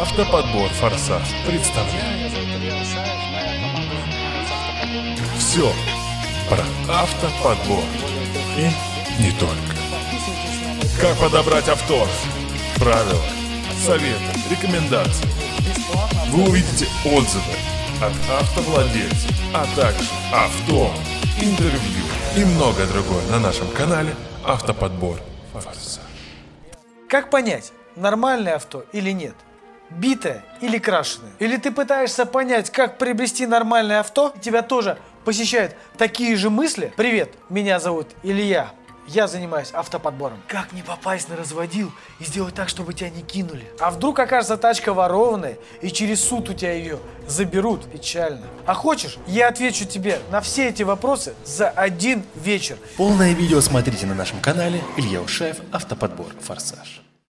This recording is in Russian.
Автоподбор «Форсаж» представляет. Все про автоподбор. И не только. Как подобрать авто? Правила, советы, рекомендации. Вы увидите отзывы от автовладельцев, а также авто, интервью и многое другое на нашем канале Автоподбор «Форсаж». Как понять, нормальное авто или нет? Битое или крашеное? Или ты пытаешься понять, как приобрести нормальное авто? Тебя тоже посещают такие же мысли? Привет, меня зовут Илья. Я занимаюсь автоподбором. Как не попасть на разводил и сделать так, чтобы тебя не кинули? А вдруг окажется тачка ворованная и через суд у тебя ее заберут? Печально. А хочешь, я отвечу тебе на все эти вопросы за один вечер. Полное видео смотрите на нашем канале Илья Ушаев Автоподбор Форсаж.